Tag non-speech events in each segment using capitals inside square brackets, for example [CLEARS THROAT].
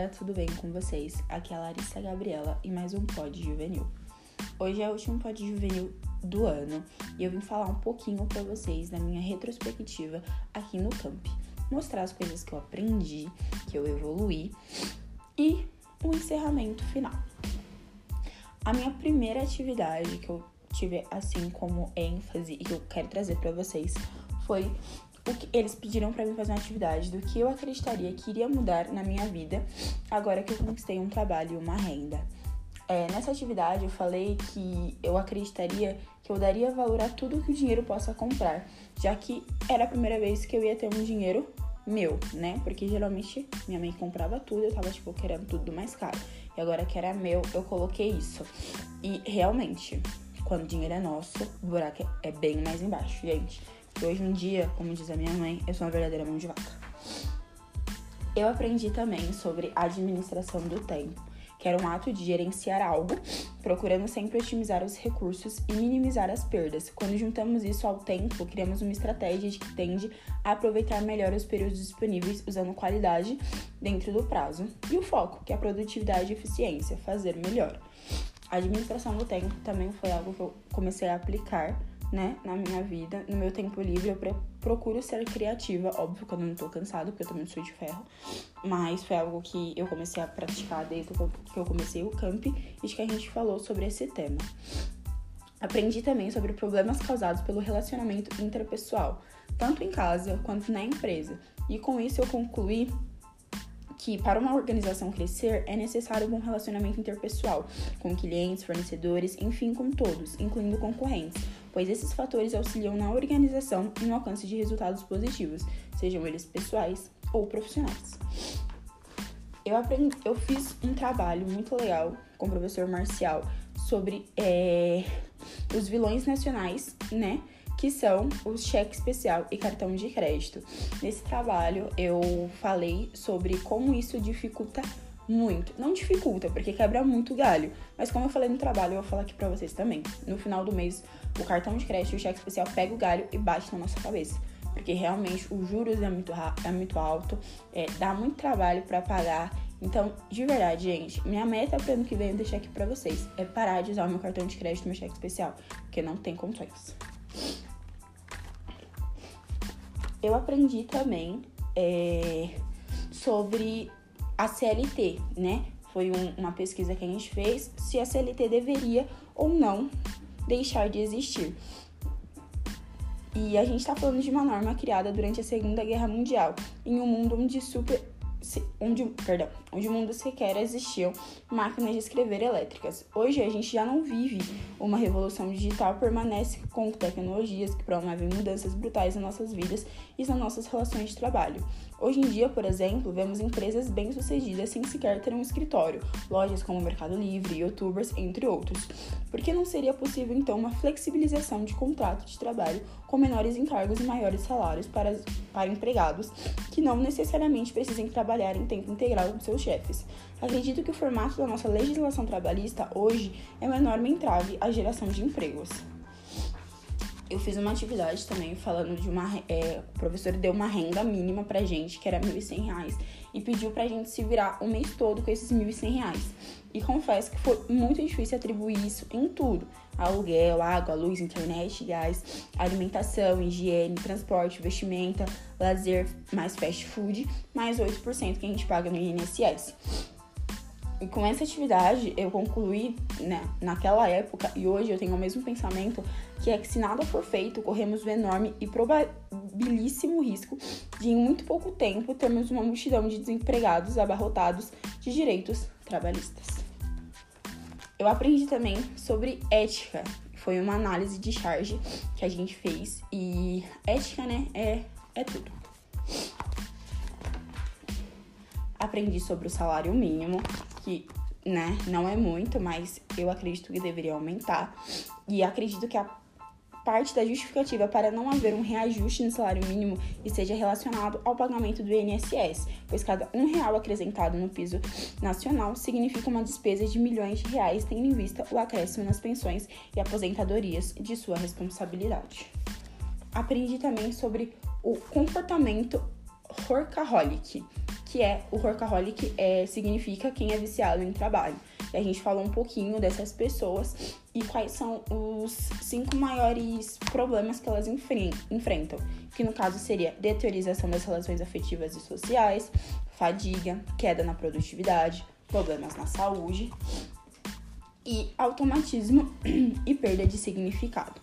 galera, tudo bem com vocês? Aqui é a Larissa Gabriela e mais um Pod Juvenil. Hoje é o último Pod Juvenil do ano e eu vim falar um pouquinho para vocês da minha retrospectiva aqui no camp, mostrar as coisas que eu aprendi, que eu evoluí e o encerramento final. A minha primeira atividade que eu tive assim como ênfase e que eu quero trazer para vocês foi o que eles pediram para mim fazer uma atividade do que eu acreditaria que iria mudar na minha vida agora que eu conquistei um trabalho e uma renda. É, nessa atividade eu falei que eu acreditaria que eu daria valor a tudo que o dinheiro possa comprar, já que era a primeira vez que eu ia ter um dinheiro meu, né? Porque geralmente minha mãe comprava tudo, eu tava tipo querendo tudo mais caro. E agora que era meu, eu coloquei isso. E realmente, quando o dinheiro é nosso, o buraco é bem mais embaixo, gente. Hoje em dia, como diz a minha mãe, eu sou uma verdadeira mão de vaca. Eu aprendi também sobre administração do tempo, que era um ato de gerenciar algo, procurando sempre otimizar os recursos e minimizar as perdas. Quando juntamos isso ao tempo, criamos uma estratégia que tende a aproveitar melhor os períodos disponíveis usando qualidade dentro do prazo. E o foco, que é a produtividade e eficiência, fazer melhor. A administração do tempo também foi algo que eu comecei a aplicar né, na minha vida. No meu tempo livre, eu procuro ser criativa. Óbvio que eu não tô cansada, porque eu também sou de ferro. Mas foi algo que eu comecei a praticar desde que eu comecei o camp e que a gente falou sobre esse tema. Aprendi também sobre problemas causados pelo relacionamento interpessoal, tanto em casa quanto na empresa. E com isso eu concluí que para uma organização crescer é necessário um bom relacionamento interpessoal com clientes, fornecedores, enfim, com todos, incluindo concorrentes, pois esses fatores auxiliam na organização e no alcance de resultados positivos, sejam eles pessoais ou profissionais. Eu, aprendi, eu fiz um trabalho muito legal com o professor Marcial sobre é, os vilões nacionais, né? Que são o cheque especial e cartão de crédito. Nesse trabalho eu falei sobre como isso dificulta muito. Não dificulta, porque quebra muito galho. Mas como eu falei no trabalho, eu vou falar aqui pra vocês também. No final do mês, o cartão de crédito e o cheque especial pega o galho e bate na nossa cabeça. Porque realmente os juros é muito, é muito alto, é, dá muito trabalho para pagar. Então, de verdade, gente, minha meta para ano que vem, eu deixar aqui pra vocês, é parar de usar o meu cartão de crédito e meu cheque especial. Porque não tem condições. Eu aprendi também é, sobre a CLT, né? Foi um, uma pesquisa que a gente fez se a CLT deveria ou não deixar de existir. E a gente está falando de uma norma criada durante a Segunda Guerra Mundial, em um mundo onde super onde, perdão, onde o mundo sequer existiam máquinas de escrever elétricas. Hoje a gente já não vive uma revolução digital, permanece com tecnologias que promovem mudanças brutais nas nossas vidas e nas nossas relações de trabalho. Hoje em dia, por exemplo, vemos empresas bem-sucedidas sem sequer ter um escritório, lojas como Mercado Livre, youtubers, entre outros. Por que não seria possível então uma flexibilização de contrato de trabalho com menores encargos e maiores salários para, para empregados que não necessariamente precisem trabalhar em tempo integral com seus chefes? Acredito que o formato da nossa legislação trabalhista hoje é uma enorme entrave à geração de empregos eu fiz uma atividade também falando de uma. É, o professor deu uma renda mínima pra gente, que era R$ 1.100, e pediu pra gente se virar o mês todo com esses R$ 1.100. E confesso que foi muito difícil atribuir isso em tudo: aluguel, água, luz, internet, gás, alimentação, higiene, transporte, vestimenta, lazer, mais fast food, mais 8% que a gente paga no INSS. E com essa atividade eu concluí né, naquela época e hoje eu tenho o mesmo pensamento que é que se nada for feito, corremos o enorme e probabilíssimo risco de em muito pouco tempo termos uma multidão de desempregados abarrotados de direitos trabalhistas. Eu aprendi também sobre ética. Foi uma análise de charge que a gente fez e ética, né, é, é tudo. Aprendi sobre o salário mínimo, que né, não é muito, mas eu acredito que deveria aumentar. E acredito que a parte da justificativa para não haver um reajuste no salário mínimo esteja relacionado ao pagamento do INSS, pois cada um real acrescentado no piso nacional significa uma despesa de milhões de reais, tendo em vista o acréscimo nas pensões e aposentadorias de sua responsabilidade. Aprendi também sobre o comportamento workaholic, que é o workaholic é, significa quem é viciado em trabalho. E a gente falou um pouquinho dessas pessoas e quais são os cinco maiores problemas que elas enfrentam, que no caso seria deteriorização das relações afetivas e sociais, fadiga, queda na produtividade, problemas na saúde e automatismo [CLEARS THROAT] e perda de significado.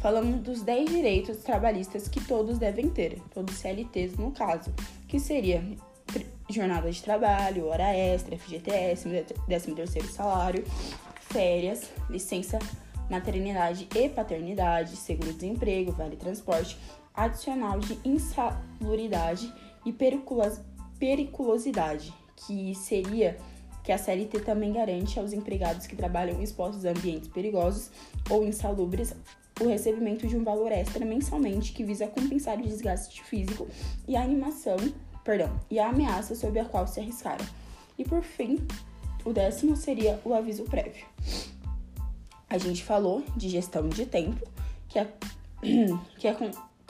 Falamos dos 10 direitos trabalhistas que todos devem ter, todos CLTs no caso, que seria jornada de trabalho, hora extra, FGTS, 13 terceiro salário, férias, licença maternidade e paternidade, seguro-desemprego, vale transporte, adicional de insalubridade e periculosidade, que seria que a CLT também garante aos empregados que trabalham expostos a ambientes perigosos ou insalubres o recebimento de um valor extra mensalmente que visa compensar o desgaste físico e a animação, perdão, e a ameaça sob a qual se arriscaram. E por fim, o décimo seria o aviso prévio. A gente falou de gestão de tempo, que é, [CLEARS THROAT] que é,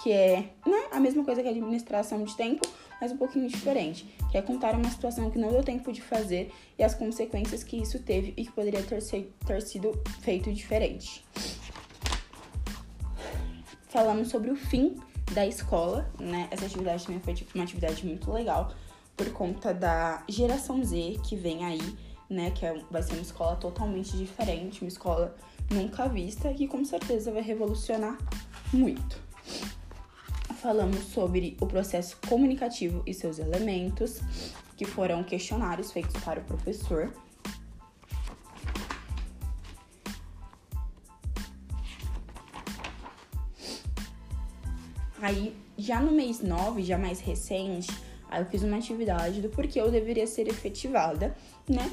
que é né, a mesma coisa que a administração de tempo, mas um pouquinho diferente, que é contar uma situação que não deu tempo de fazer e as consequências que isso teve e que poderia ter, ter sido feito diferente falamos sobre o fim da escola, né? Essa atividade também foi tipo, uma atividade muito legal por conta da geração Z que vem aí, né? Que é, vai ser uma escola totalmente diferente, uma escola nunca vista, que com certeza vai revolucionar muito. Falamos sobre o processo comunicativo e seus elementos, que foram questionários feitos para o professor Aí, já no mês 9, já mais recente, aí eu fiz uma atividade do porquê eu deveria ser efetivada, né?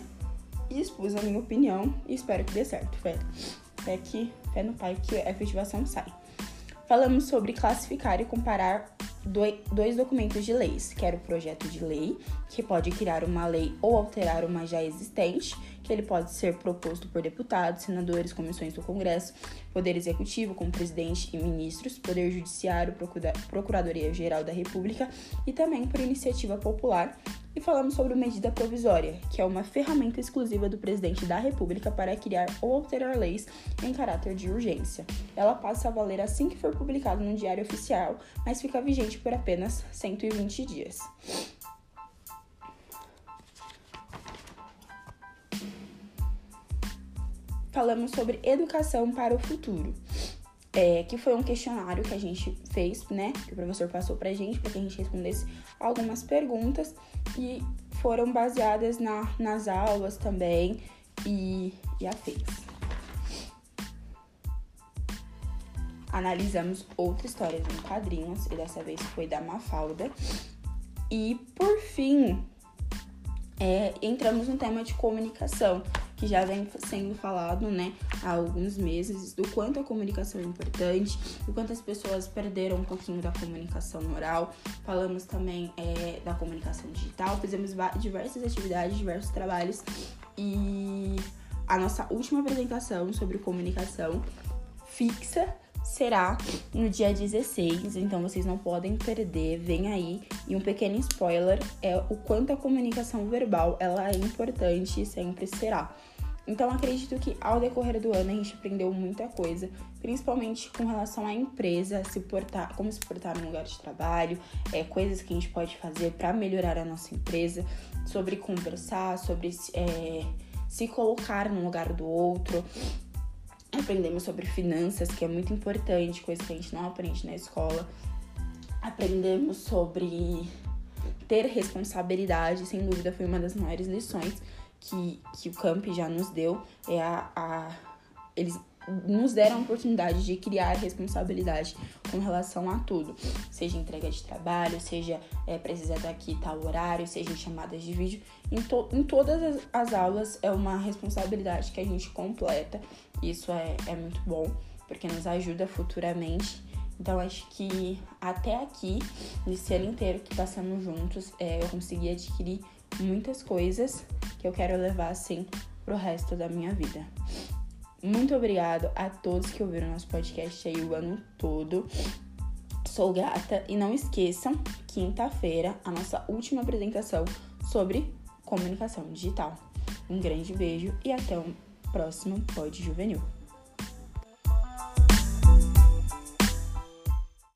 E expus a minha opinião e espero que dê certo, fé. Fé que, fé no pai que a efetivação sai. Falamos sobre classificar e comparar dois documentos de leis, que era o projeto de lei, que pode criar uma lei ou alterar uma já existente, que ele pode ser proposto por deputados, senadores, comissões do Congresso, Poder Executivo, como presidente e ministros, Poder Judiciário, Procuradoria-Geral da República e também por iniciativa popular. E falamos sobre medida provisória, que é uma ferramenta exclusiva do presidente da República para criar ou alterar leis em caráter de urgência. Ela passa a valer assim que for publicado no Diário Oficial, mas fica vigente por apenas 120 dias. Falamos sobre educação para o futuro. É, que foi um questionário que a gente fez, né? Que o professor passou pra gente, para que a gente respondesse algumas perguntas e foram baseadas na, nas aulas também e, e afins. Analisamos outra história em quadrinhos, e dessa vez foi da Mafalda. E por fim, é, entramos no tema de comunicação, que já vem sendo falado, né, há alguns meses, do quanto a comunicação é importante, do quanto as pessoas perderam um pouquinho da comunicação oral. Falamos também é, da comunicação digital, fizemos diversas atividades, diversos trabalhos e a nossa última apresentação sobre comunicação fixa será no dia 16, então vocês não podem perder, vem aí. E um pequeno spoiler é o quanto a comunicação verbal ela é importante e sempre será. Então acredito que ao decorrer do ano a gente aprendeu muita coisa, principalmente com relação à empresa, se portar, como se portar no lugar de trabalho, é, coisas que a gente pode fazer para melhorar a nossa empresa, sobre conversar, sobre é, se colocar no lugar do outro. Aprendemos sobre finanças, que é muito importante, coisa que a gente não aprende na escola. Aprendemos sobre ter responsabilidade, sem dúvida foi uma das maiores lições que, que o Camp já nos deu é a, a eles nos deram a oportunidade de criar responsabilidade com relação a tudo, seja entrega de trabalho, seja é, precisar daqui tal horário, seja chamadas de vídeo. Em, to em todas as, as, aulas é uma responsabilidade que a gente completa. Isso é, é muito bom, porque nos ajuda futuramente. Então, acho que até aqui, nesse ano inteiro que passamos juntos, é, eu consegui adquirir muitas coisas que eu quero levar assim pro resto da minha vida. Muito obrigado a todos que ouviram nosso podcast aí o ano todo. Sou grata e não esqueçam, quinta-feira, a nossa última apresentação sobre comunicação digital. Um grande beijo e até o próximo Pod Juvenil.